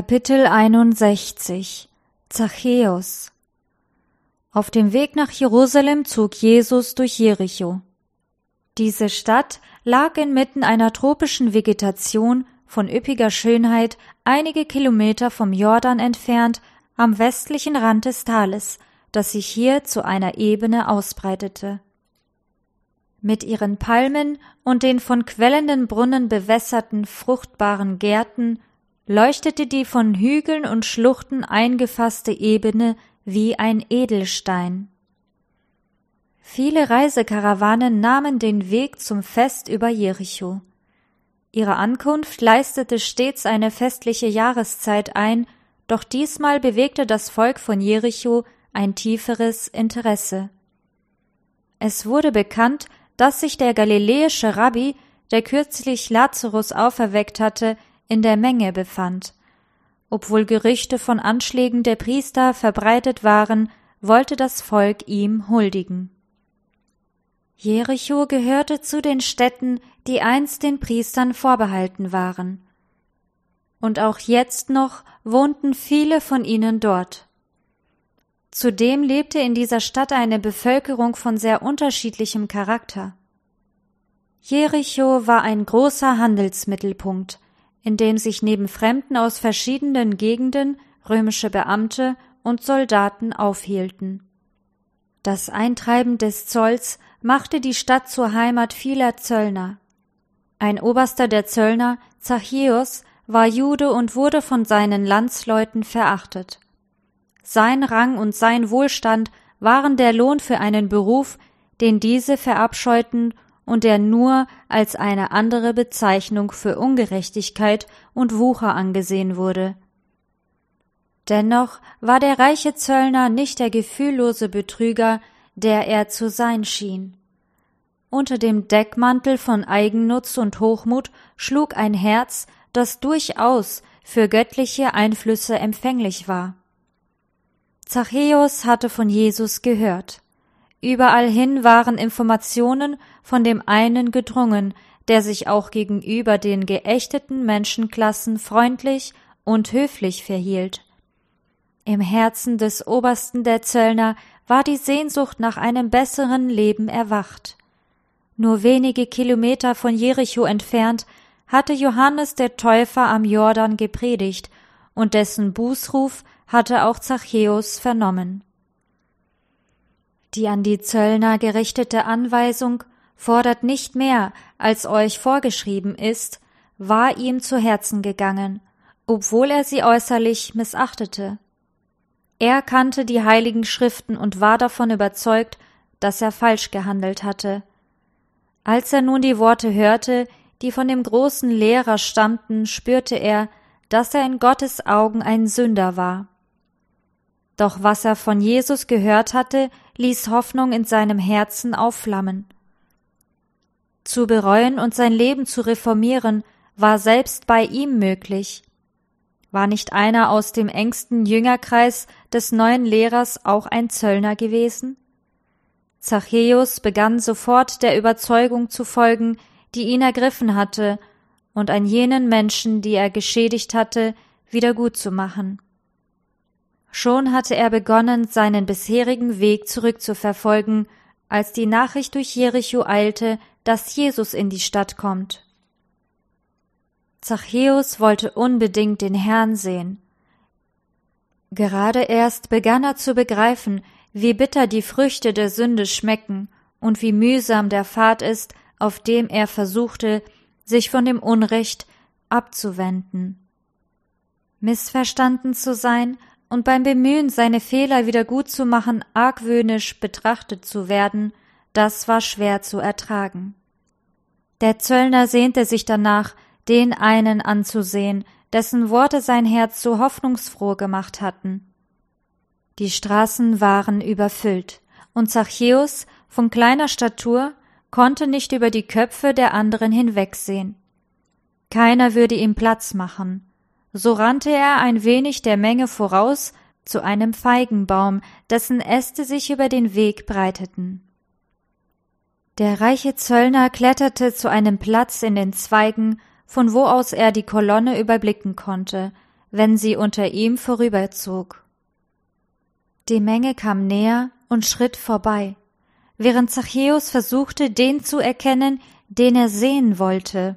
Kapitel 61 Zachäus Auf dem Weg nach Jerusalem zog Jesus durch Jericho. Diese Stadt lag inmitten einer tropischen Vegetation von üppiger Schönheit einige Kilometer vom Jordan entfernt am westlichen Rand des Tales, das sich hier zu einer Ebene ausbreitete. Mit ihren Palmen und den von quellenden Brunnen bewässerten fruchtbaren Gärten leuchtete die von Hügeln und Schluchten eingefasste Ebene wie ein Edelstein. Viele Reisekarawanen nahmen den Weg zum Fest über Jericho. Ihre Ankunft leistete stets eine festliche Jahreszeit ein, doch diesmal bewegte das Volk von Jericho ein tieferes Interesse. Es wurde bekannt, dass sich der galiläische Rabbi, der kürzlich Lazarus auferweckt hatte, in der Menge befand. Obwohl Gerüchte von Anschlägen der Priester verbreitet waren, wollte das Volk ihm huldigen. Jericho gehörte zu den Städten, die einst den Priestern vorbehalten waren. Und auch jetzt noch wohnten viele von ihnen dort. Zudem lebte in dieser Stadt eine Bevölkerung von sehr unterschiedlichem Charakter. Jericho war ein großer Handelsmittelpunkt, in dem sich neben Fremden aus verschiedenen Gegenden römische Beamte und Soldaten aufhielten. Das Eintreiben des Zolls machte die Stadt zur Heimat vieler Zöllner. Ein Oberster der Zöllner, Zachäus, war Jude und wurde von seinen Landsleuten verachtet. Sein Rang und sein Wohlstand waren der Lohn für einen Beruf, den diese verabscheuten und der nur als eine andere Bezeichnung für Ungerechtigkeit und Wucher angesehen wurde. Dennoch war der reiche Zöllner nicht der gefühllose Betrüger, der er zu sein schien. Unter dem Deckmantel von Eigennutz und Hochmut schlug ein Herz, das durchaus für göttliche Einflüsse empfänglich war. Zachäus hatte von Jesus gehört. Überall hin waren Informationen von dem einen gedrungen, der sich auch gegenüber den geächteten Menschenklassen freundlich und höflich verhielt. Im Herzen des Obersten der Zöllner war die Sehnsucht nach einem besseren Leben erwacht. Nur wenige Kilometer von Jericho entfernt hatte Johannes der Täufer am Jordan gepredigt, und dessen Bußruf hatte auch Zachäus vernommen. Die an die Zöllner gerichtete Anweisung fordert nicht mehr, als euch vorgeschrieben ist, war ihm zu Herzen gegangen, obwohl er sie äußerlich missachtete. Er kannte die heiligen Schriften und war davon überzeugt, dass er falsch gehandelt hatte. Als er nun die Worte hörte, die von dem großen Lehrer stammten, spürte er, dass er in Gottes Augen ein Sünder war. Doch was er von Jesus gehört hatte, ließ Hoffnung in seinem Herzen aufflammen. Zu bereuen und sein Leben zu reformieren, war selbst bei ihm möglich. War nicht einer aus dem engsten Jüngerkreis des neuen Lehrers auch ein Zöllner gewesen? Zachäus begann sofort der Überzeugung zu folgen, die ihn ergriffen hatte, und an jenen Menschen, die er geschädigt hatte, wieder gut zu machen. Schon hatte er begonnen, seinen bisherigen Weg zurückzuverfolgen, als die Nachricht durch Jericho eilte, dass Jesus in die Stadt kommt. Zachäus wollte unbedingt den Herrn sehen. Gerade erst begann er zu begreifen, wie bitter die Früchte der Sünde schmecken und wie mühsam der Pfad ist, auf dem er versuchte, sich von dem Unrecht abzuwenden. Missverstanden zu sein und beim Bemühen, seine Fehler wieder gut zu machen, argwöhnisch betrachtet zu werden, das war schwer zu ertragen. Der Zöllner sehnte sich danach, den einen anzusehen, dessen Worte sein Herz so hoffnungsfroh gemacht hatten. Die Straßen waren überfüllt, und Zachäus, von kleiner Statur, konnte nicht über die Köpfe der anderen hinwegsehen. Keiner würde ihm Platz machen, so rannte er ein wenig der Menge voraus zu einem Feigenbaum, dessen Äste sich über den Weg breiteten. Der reiche Zöllner kletterte zu einem Platz in den Zweigen, von wo aus er die Kolonne überblicken konnte, wenn sie unter ihm vorüberzog. Die Menge kam näher und schritt vorbei, während Zachäus versuchte, den zu erkennen, den er sehen wollte.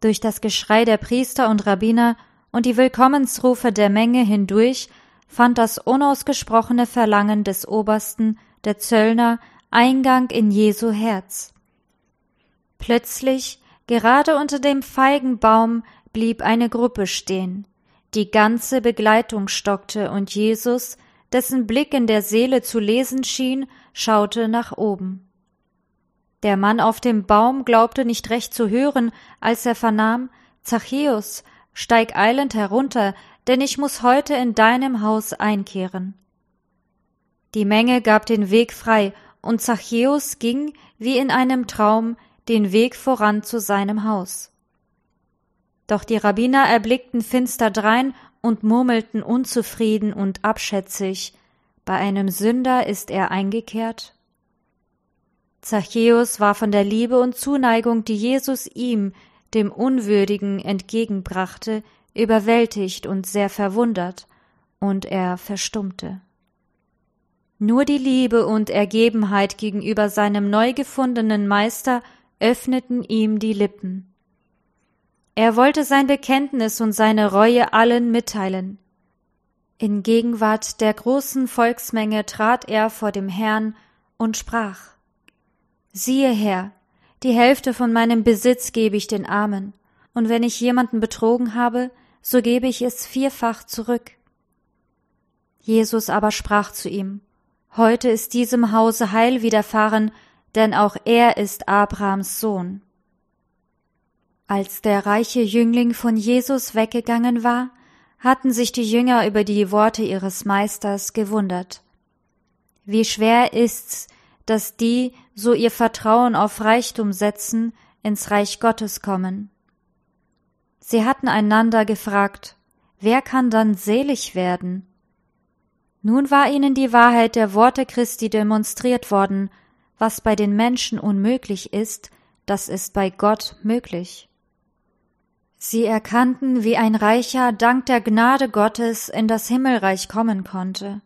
Durch das Geschrei der Priester und Rabbiner und die Willkommensrufe der Menge hindurch fand das unausgesprochene Verlangen des Obersten, der Zöllner, Eingang in Jesu Herz. Plötzlich, gerade unter dem Feigenbaum, blieb eine Gruppe stehen. Die ganze Begleitung stockte und Jesus, dessen Blick in der Seele zu lesen schien, schaute nach oben. Der Mann auf dem Baum glaubte nicht recht zu hören, als er vernahm Zachäus, steig eilend herunter, denn ich muss heute in deinem Haus einkehren. Die Menge gab den Weg frei, und Zachäus ging, wie in einem Traum, den Weg voran zu seinem Haus. Doch die Rabbiner erblickten finster drein und murmelten unzufrieden und abschätzig, bei einem Sünder ist er eingekehrt? Zachäus war von der Liebe und Zuneigung, die Jesus ihm, dem Unwürdigen, entgegenbrachte, überwältigt und sehr verwundert, und er verstummte. Nur die Liebe und Ergebenheit gegenüber seinem neu gefundenen Meister öffneten ihm die Lippen. Er wollte sein Bekenntnis und seine Reue allen mitteilen. In Gegenwart der großen Volksmenge trat er vor dem Herrn und sprach Siehe Herr, die Hälfte von meinem Besitz gebe ich den Armen, und wenn ich jemanden betrogen habe, so gebe ich es vierfach zurück. Jesus aber sprach zu ihm Heute ist diesem Hause Heil widerfahren, denn auch er ist Abrahams Sohn. Als der reiche Jüngling von Jesus weggegangen war, hatten sich die Jünger über die Worte ihres Meisters gewundert. Wie schwer ist's, dass die, so ihr Vertrauen auf Reichtum setzen, ins Reich Gottes kommen. Sie hatten einander gefragt, wer kann dann selig werden? Nun war ihnen die Wahrheit der Worte Christi demonstriert worden, was bei den Menschen unmöglich ist, das ist bei Gott möglich. Sie erkannten, wie ein Reicher dank der Gnade Gottes in das Himmelreich kommen konnte.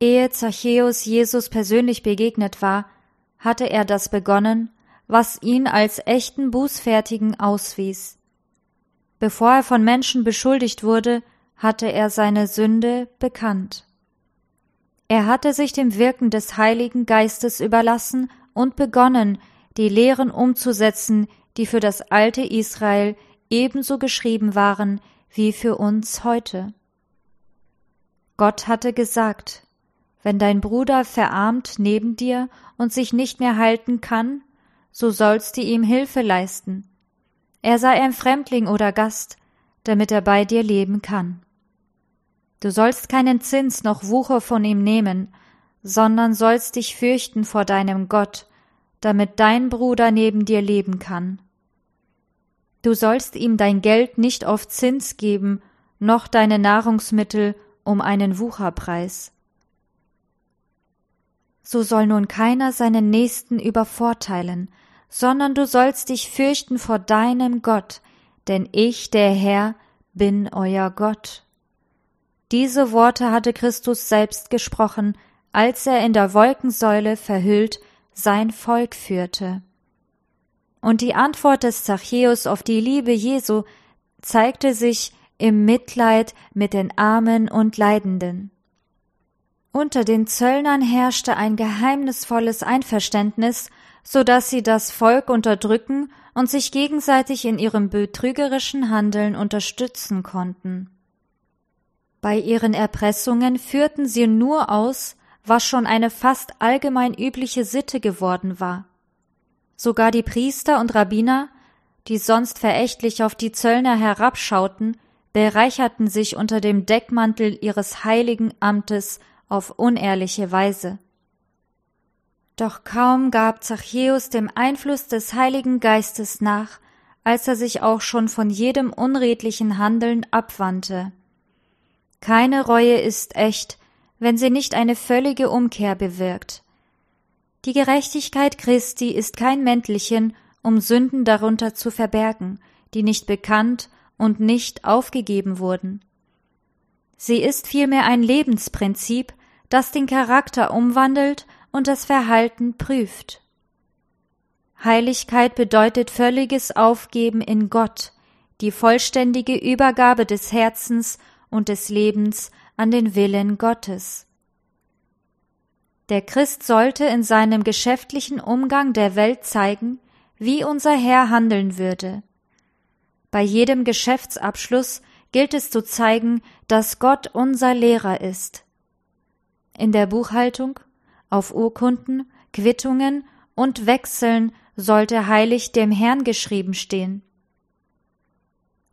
Ehe Zachäus Jesus persönlich begegnet war, hatte er das begonnen, was ihn als echten Bußfertigen auswies. Bevor er von Menschen beschuldigt wurde, hatte er seine Sünde bekannt. Er hatte sich dem Wirken des Heiligen Geistes überlassen und begonnen, die Lehren umzusetzen, die für das alte Israel ebenso geschrieben waren wie für uns heute. Gott hatte gesagt, wenn dein Bruder verarmt neben dir und sich nicht mehr halten kann, so sollst du ihm Hilfe leisten. Er sei ein Fremdling oder Gast, damit er bei dir leben kann. Du sollst keinen Zins noch Wucher von ihm nehmen, sondern sollst dich fürchten vor deinem Gott, damit dein Bruder neben dir leben kann. Du sollst ihm dein Geld nicht auf Zins geben, noch deine Nahrungsmittel um einen Wucherpreis. So soll nun keiner seinen Nächsten übervorteilen, sondern du sollst dich fürchten vor deinem Gott, denn ich, der Herr, bin euer Gott. Diese Worte hatte Christus selbst gesprochen, als er in der Wolkensäule verhüllt sein Volk führte. Und die Antwort des Zachäus auf die Liebe Jesu zeigte sich im Mitleid mit den Armen und Leidenden. Unter den Zöllnern herrschte ein geheimnisvolles Einverständnis, so dass sie das Volk unterdrücken und sich gegenseitig in ihrem betrügerischen Handeln unterstützen konnten. Bei ihren Erpressungen führten sie nur aus, was schon eine fast allgemein übliche Sitte geworden war. Sogar die Priester und Rabbiner, die sonst verächtlich auf die Zöllner herabschauten, bereicherten sich unter dem Deckmantel ihres heiligen Amtes auf unehrliche Weise. Doch kaum gab Zachäus dem Einfluss des Heiligen Geistes nach, als er sich auch schon von jedem unredlichen Handeln abwandte. Keine Reue ist echt, wenn sie nicht eine völlige Umkehr bewirkt. Die Gerechtigkeit Christi ist kein Mäntelchen, um Sünden darunter zu verbergen, die nicht bekannt und nicht aufgegeben wurden. Sie ist vielmehr ein Lebensprinzip, das den Charakter umwandelt und das Verhalten prüft. Heiligkeit bedeutet völliges Aufgeben in Gott, die vollständige Übergabe des Herzens und des Lebens an den Willen Gottes. Der Christ sollte in seinem geschäftlichen Umgang der Welt zeigen, wie unser Herr handeln würde. Bei jedem Geschäftsabschluss gilt es zu zeigen, dass Gott unser Lehrer ist. In der Buchhaltung, auf Urkunden, Quittungen und Wechseln sollte heilig dem Herrn geschrieben stehen.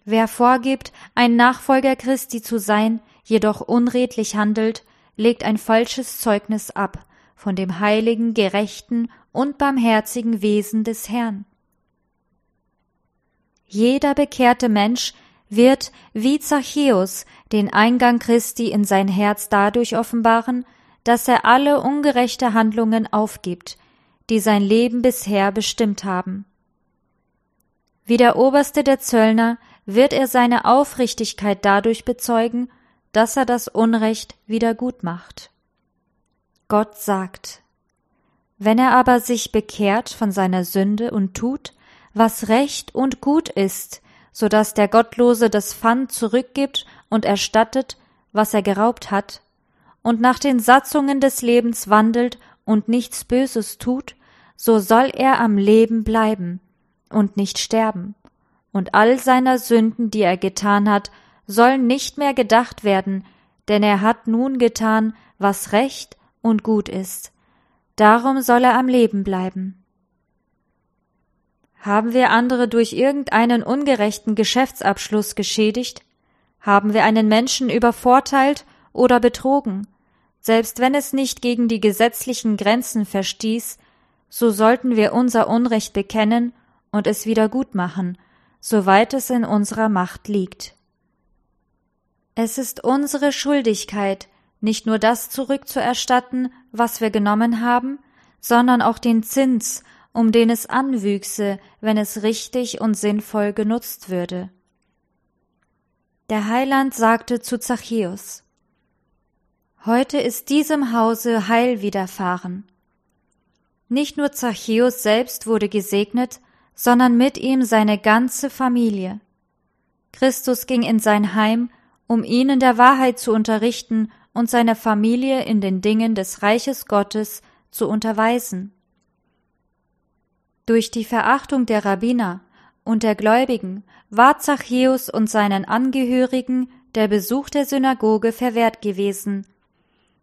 Wer vorgibt, ein Nachfolger Christi zu sein, jedoch unredlich handelt, legt ein falsches Zeugnis ab von dem heiligen, gerechten und barmherzigen Wesen des Herrn. Jeder bekehrte Mensch wird wie Zachäus den Eingang Christi in sein Herz dadurch offenbaren, dass er alle ungerechte Handlungen aufgibt, die sein Leben bisher bestimmt haben. Wie der Oberste der Zöllner wird er seine Aufrichtigkeit dadurch bezeugen, dass er das Unrecht wieder gut macht. Gott sagt, wenn er aber sich bekehrt von seiner Sünde und tut, was recht und gut ist, so dass der Gottlose das Pfand zurückgibt und erstattet, was er geraubt hat, und nach den Satzungen des Lebens wandelt und nichts Böses tut, so soll er am Leben bleiben und nicht sterben, und all seiner Sünden, die er getan hat, sollen nicht mehr gedacht werden, denn er hat nun getan, was recht und gut ist. Darum soll er am Leben bleiben. Haben wir andere durch irgendeinen ungerechten Geschäftsabschluss geschädigt? Haben wir einen Menschen übervorteilt oder betrogen? Selbst wenn es nicht gegen die gesetzlichen Grenzen verstieß, so sollten wir unser Unrecht bekennen und es wieder gut machen, soweit es in unserer Macht liegt. Es ist unsere Schuldigkeit, nicht nur das zurückzuerstatten, was wir genommen haben, sondern auch den Zins, um den es anwüchse, wenn es richtig und sinnvoll genutzt würde. Der Heiland sagte zu Zachäus Heute ist diesem Hause Heil widerfahren. Nicht nur Zachäus selbst wurde gesegnet, sondern mit ihm seine ganze Familie. Christus ging in sein Heim um ihn in der Wahrheit zu unterrichten und seine Familie in den Dingen des Reiches Gottes zu unterweisen. Durch die Verachtung der Rabbiner und der Gläubigen war Zachäus und seinen Angehörigen der Besuch der Synagoge verwehrt gewesen.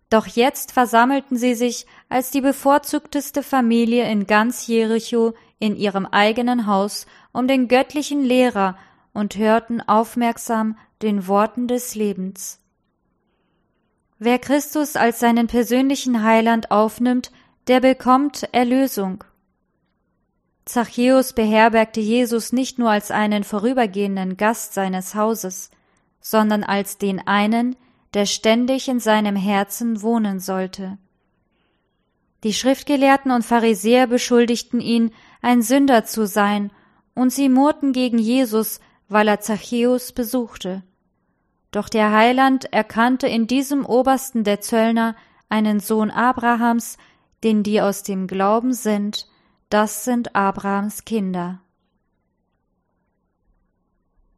Doch jetzt versammelten sie sich als die bevorzugteste Familie in ganz Jericho in ihrem eigenen Haus um den göttlichen Lehrer und hörten aufmerksam den Worten des Lebens. Wer Christus als seinen persönlichen Heiland aufnimmt, der bekommt Erlösung. Zachäus beherbergte Jesus nicht nur als einen vorübergehenden Gast seines Hauses, sondern als den einen, der ständig in seinem Herzen wohnen sollte. Die Schriftgelehrten und Pharisäer beschuldigten ihn, ein Sünder zu sein, und sie murrten gegen Jesus, weil er Zachäus besuchte. Doch der Heiland erkannte in diesem Obersten der Zöllner einen Sohn Abrahams, den die aus dem Glauben sind, das sind Abrahams Kinder.